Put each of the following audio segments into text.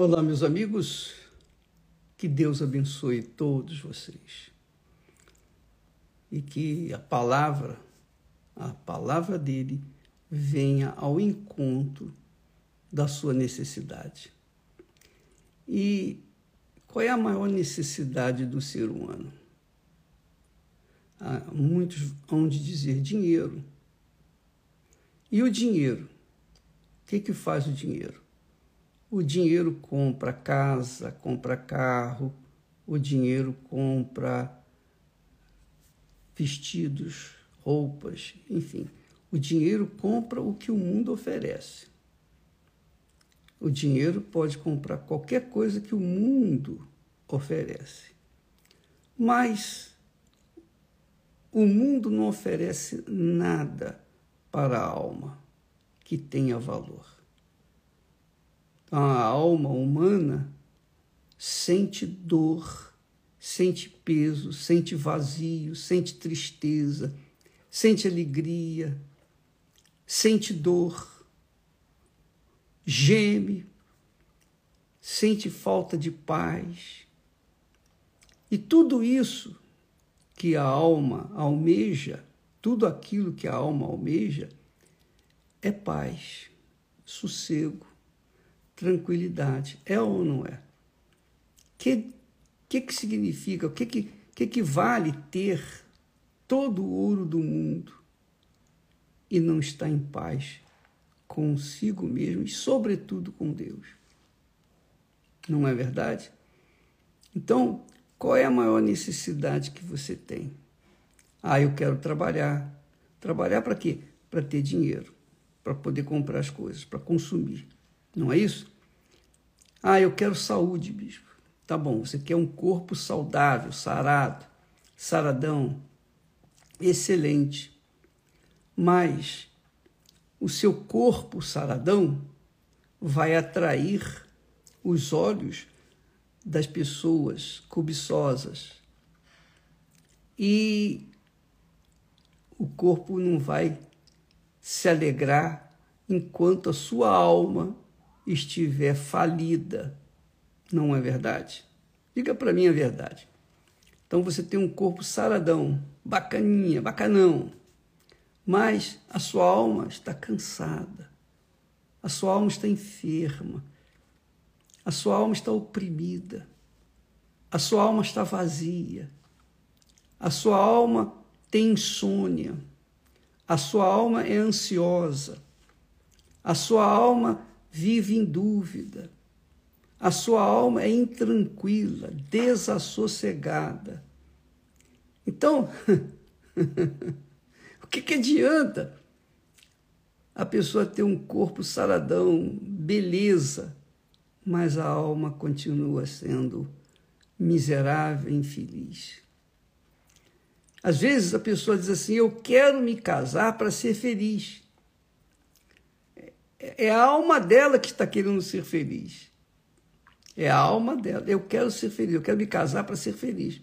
Olá, meus amigos, que Deus abençoe todos vocês e que a palavra, a palavra dele, venha ao encontro da sua necessidade. E qual é a maior necessidade do ser humano? Há muitos vão de dizer dinheiro. E o dinheiro? O que, que faz o dinheiro? O dinheiro compra casa, compra carro, o dinheiro compra vestidos, roupas, enfim. O dinheiro compra o que o mundo oferece. O dinheiro pode comprar qualquer coisa que o mundo oferece. Mas o mundo não oferece nada para a alma que tenha valor a alma humana sente dor, sente peso, sente vazio, sente tristeza, sente alegria, sente dor, geme, sente falta de paz. E tudo isso que a alma almeja, tudo aquilo que a alma almeja, é paz, sossego, tranquilidade. É ou não é? O que, que, que significa? O que, que, que, que vale ter todo o ouro do mundo e não estar em paz consigo mesmo e, sobretudo, com Deus? Não é verdade? Então, qual é a maior necessidade que você tem? Ah, eu quero trabalhar. Trabalhar para quê? Para ter dinheiro, para poder comprar as coisas, para consumir. Não é isso? Ah, eu quero saúde, bispo. Tá bom, você quer um corpo saudável, sarado, saradão, excelente. Mas o seu corpo saradão vai atrair os olhos das pessoas cobiçosas. E o corpo não vai se alegrar enquanto a sua alma estiver falida. Não é verdade? Diga para mim a verdade. Então você tem um corpo saradão, bacaninha, bacanão, mas a sua alma está cansada, a sua alma está enferma, a sua alma está oprimida, a sua alma está vazia, a sua alma tem insônia, a sua alma é ansiosa, a sua alma vive em dúvida. A sua alma é intranquila, desassossegada. Então, o que, que adianta a pessoa ter um corpo saradão, beleza, mas a alma continua sendo miserável infeliz? Às vezes a pessoa diz assim: Eu quero me casar para ser feliz. É a alma dela que está querendo ser feliz. É a alma dela. Eu quero ser feliz, eu quero me casar para ser feliz.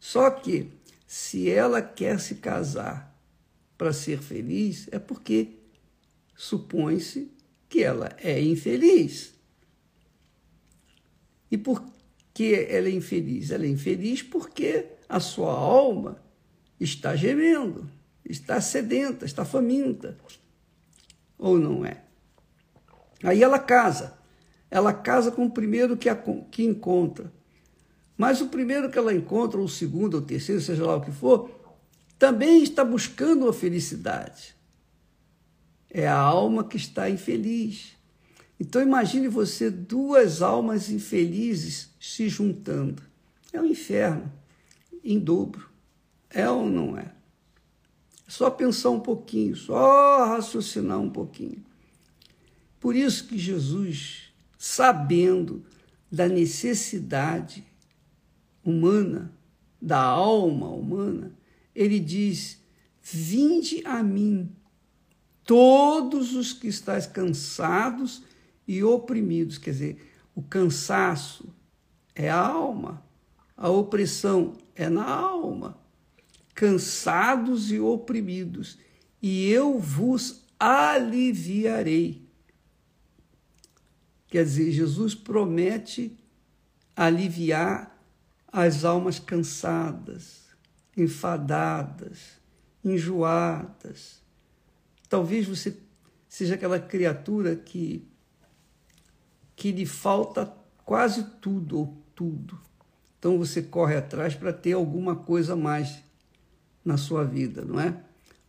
Só que, se ela quer se casar para ser feliz, é porque supõe-se que ela é infeliz. E por que ela é infeliz? Ela é infeliz porque a sua alma está gemendo, está sedenta, está faminta. Ou não é? Aí ela casa. Ela casa com o primeiro que, a, que encontra. Mas o primeiro que ela encontra, ou o segundo, ou o terceiro, seja lá o que for, também está buscando a felicidade. É a alma que está infeliz. Então imagine você duas almas infelizes se juntando. É um inferno em dobro. É ou não é? É só pensar um pouquinho, só raciocinar um pouquinho. Por isso que Jesus, sabendo da necessidade humana, da alma humana, ele diz: Vinde a mim, todos os que estáis cansados e oprimidos. Quer dizer, o cansaço é a alma, a opressão é na alma. Cansados e oprimidos, e eu vos aliviarei. Quer dizer, Jesus promete aliviar as almas cansadas, enfadadas, enjoadas. Talvez você seja aquela criatura que que lhe falta quase tudo ou tudo. Então você corre atrás para ter alguma coisa a mais na sua vida, não é?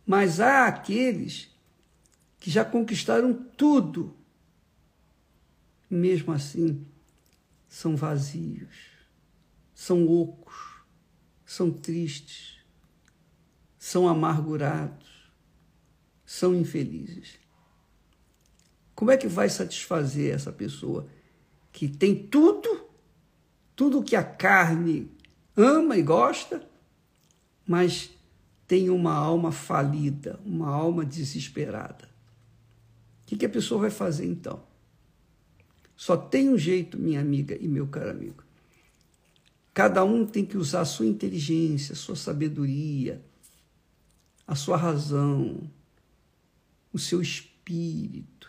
Mas há aqueles que já conquistaram tudo, mesmo assim são vazios, são ocos, são tristes, são amargurados, são infelizes. Como é que vai satisfazer essa pessoa que tem tudo, tudo que a carne ama e gosta, mas tem uma alma falida, uma alma desesperada? O que, que a pessoa vai fazer então? Só tem um jeito, minha amiga e meu caro amigo. Cada um tem que usar a sua inteligência, a sua sabedoria, a sua razão, o seu espírito,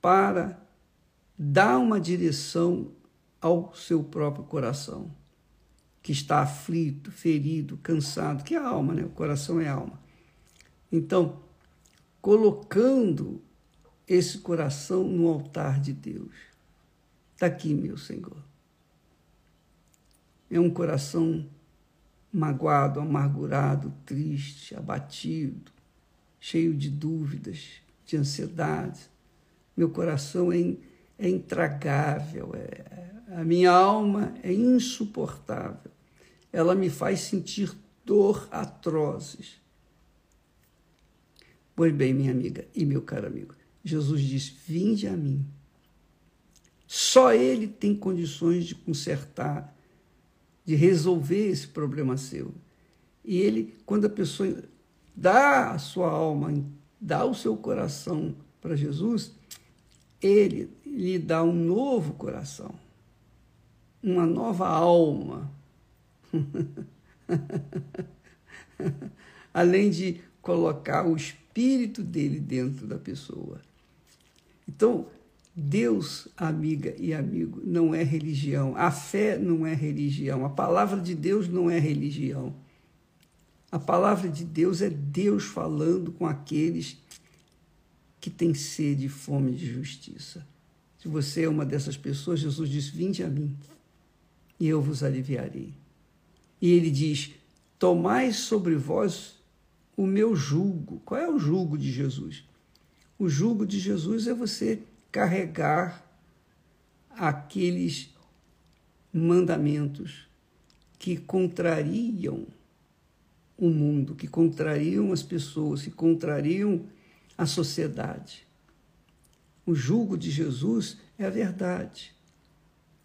para dar uma direção ao seu próprio coração, que está aflito, ferido, cansado, que é a alma, né? O coração é alma. Então, colocando esse coração no altar de Deus. Está aqui, meu Senhor. É um coração magoado, amargurado, triste, abatido, cheio de dúvidas, de ansiedade. Meu coração é, é intragável, é, a minha alma é insuportável. Ela me faz sentir dor atrozes. Pois bem, minha amiga e meu caro amigo, Jesus diz: Vinde a mim. Só Ele tem condições de consertar, de resolver esse problema seu. E Ele, quando a pessoa dá a sua alma, dá o seu coração para Jesus, Ele lhe dá um novo coração, uma nova alma. Além de colocar o espírito dele dentro da pessoa. Então, Deus, amiga e amigo, não é religião. A fé não é religião. A palavra de Deus não é religião. A palavra de Deus é Deus falando com aqueles que têm sede e fome de justiça. Se você é uma dessas pessoas, Jesus diz: Vinde a mim e eu vos aliviarei. E ele diz: Tomai sobre vós o meu jugo. Qual é o jugo de Jesus? O jugo de Jesus é você carregar aqueles mandamentos que contrariam o mundo, que contrariam as pessoas, que contrariam a sociedade. O jugo de Jesus é a verdade.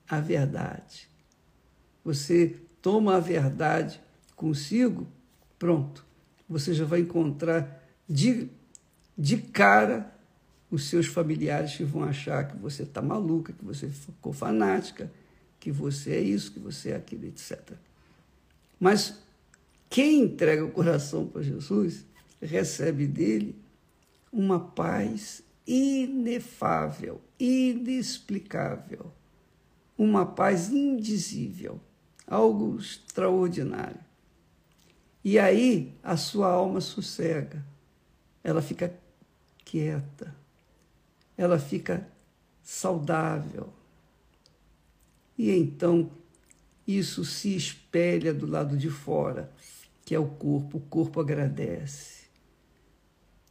A verdade. Você toma a verdade consigo, pronto. Você já vai encontrar de de cara os seus familiares que vão achar que você está maluca, que você ficou fanática, que você é isso, que você é aquilo, etc. Mas quem entrega o coração para Jesus recebe dele uma paz inefável, inexplicável, uma paz indizível, algo extraordinário. E aí a sua alma sossega, ela fica quieta, ela fica saudável. E então isso se espelha do lado de fora, que é o corpo. O corpo agradece.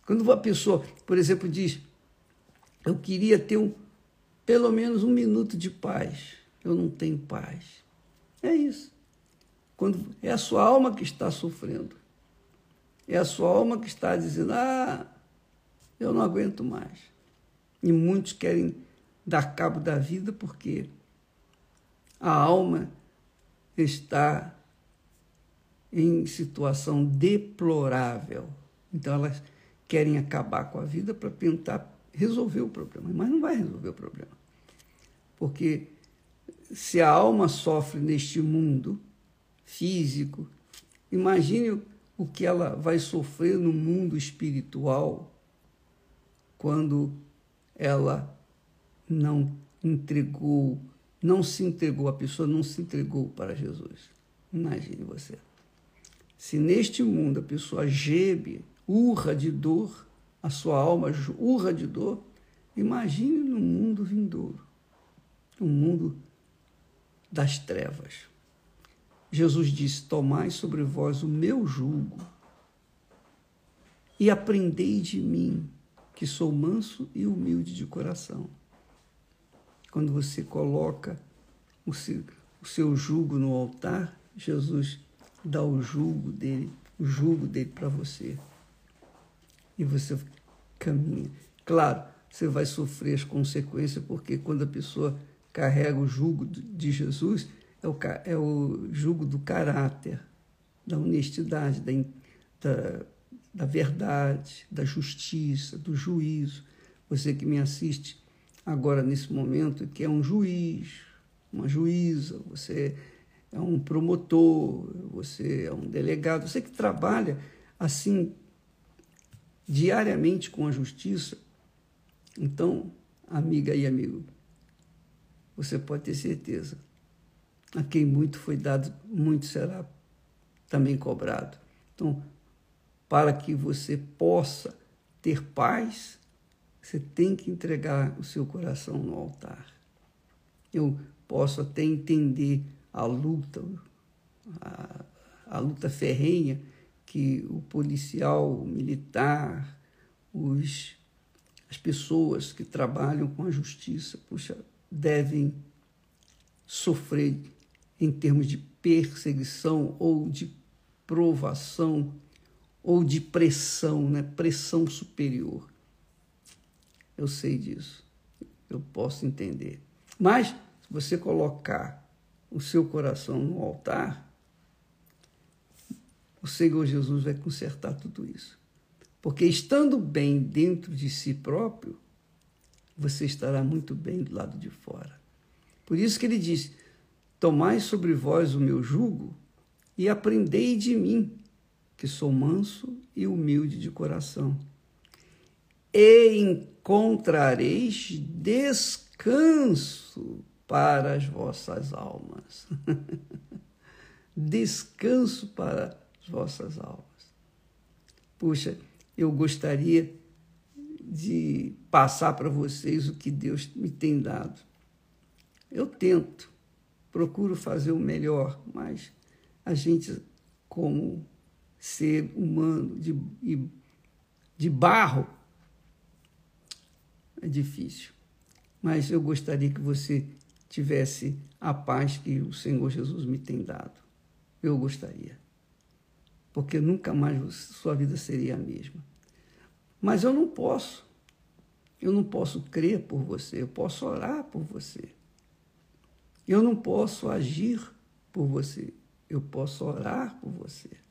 Quando uma pessoa, por exemplo, diz: Eu queria ter um, pelo menos um minuto de paz, eu não tenho paz. É isso. Quando é a sua alma que está sofrendo. É a sua alma que está dizendo: Ah, eu não aguento mais. E muitos querem dar cabo da vida porque a alma está em situação deplorável. Então elas querem acabar com a vida para tentar resolver o problema, mas não vai resolver o problema. Porque se a alma sofre neste mundo físico, imagine o que ela vai sofrer no mundo espiritual quando ela não entregou, não se entregou, a pessoa não se entregou para Jesus. Imagine você. Se neste mundo a pessoa geme, urra de dor, a sua alma urra de dor, imagine no mundo vindouro, no mundo das trevas. Jesus disse: Tomai sobre vós o meu jugo e aprendei de mim, que sou manso e humilde de coração. Quando você coloca o seu, o seu jugo no altar, Jesus dá o jugo dele, o jugo dele para você. E você caminha. Claro, você vai sofrer as consequências, porque quando a pessoa carrega o jugo de Jesus, é o, é o jugo do caráter, da honestidade, da, da, da verdade, da justiça, do juízo. Você que me assiste agora nesse momento, que é um juiz, uma juíza, você é um promotor, você é um delegado, você que trabalha assim diariamente com a justiça. Então, amiga e amigo, você pode ter certeza a quem muito foi dado, muito será também cobrado. Então, para que você possa ter paz, você tem que entregar o seu coração no altar. Eu posso até entender a luta, a, a luta ferrenha que o policial, o militar, os, as pessoas que trabalham com a justiça, puxa, devem sofrer em termos de perseguição ou de provação ou de pressão, né? pressão superior. Eu sei disso, eu posso entender. Mas, se você colocar o seu coração no altar, o Senhor Jesus vai consertar tudo isso. Porque estando bem dentro de si próprio, você estará muito bem do lado de fora. Por isso que ele diz: Tomai sobre vós o meu jugo e aprendei de mim, que sou manso e humilde de coração. E encontrareis descanso para as vossas almas. descanso para as vossas almas. Puxa, eu gostaria de passar para vocês o que Deus me tem dado. Eu tento, procuro fazer o melhor, mas a gente, como ser humano de, de barro, é difícil. Mas eu gostaria que você tivesse a paz que o Senhor Jesus me tem dado. Eu gostaria. Porque nunca mais sua vida seria a mesma. Mas eu não posso. Eu não posso crer por você, eu posso orar por você. Eu não posso agir por você, eu posso orar por você.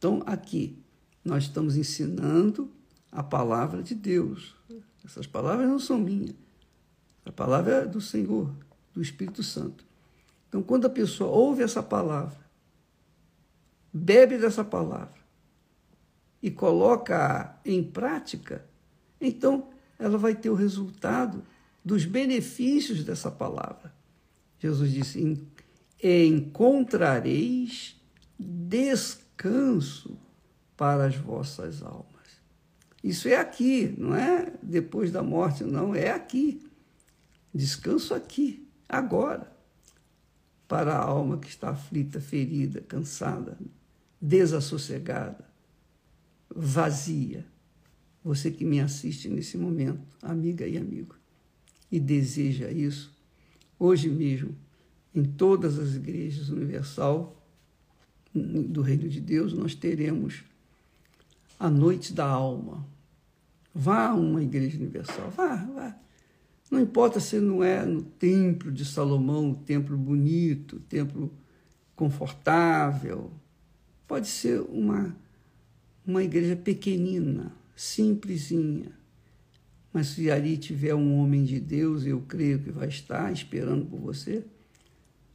Então, aqui, nós estamos ensinando a palavra de Deus. Essas palavras não são minhas. A palavra é do Senhor, do Espírito Santo. Então, quando a pessoa ouve essa palavra, bebe dessa palavra e coloca em prática, então ela vai ter o resultado dos benefícios dessa palavra. Jesus disse: Encontrareis descanso para as vossas almas. Isso é aqui, não é depois da morte, não, é aqui. Descanso aqui, agora, para a alma que está aflita, ferida, cansada, desassossegada, vazia. Você que me assiste nesse momento, amiga e amigo e deseja isso, hoje mesmo, em todas as igrejas universal do Reino de Deus, nós teremos a noite da alma. Vá a uma igreja universal, vá, vá. Não importa se não é no templo de Salomão, o templo bonito, o templo confortável. Pode ser uma, uma igreja pequenina, simplesinha, mas se ali tiver um homem de Deus, eu creio que vai estar esperando por você,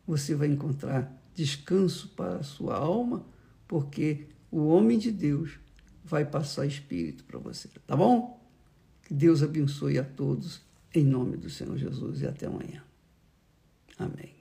você vai encontrar descanso para a sua alma, porque o homem de Deus vai passar espírito para você, tá bom? Que Deus abençoe a todos Em nome do Senhor Jesus e até amanhã. Amém.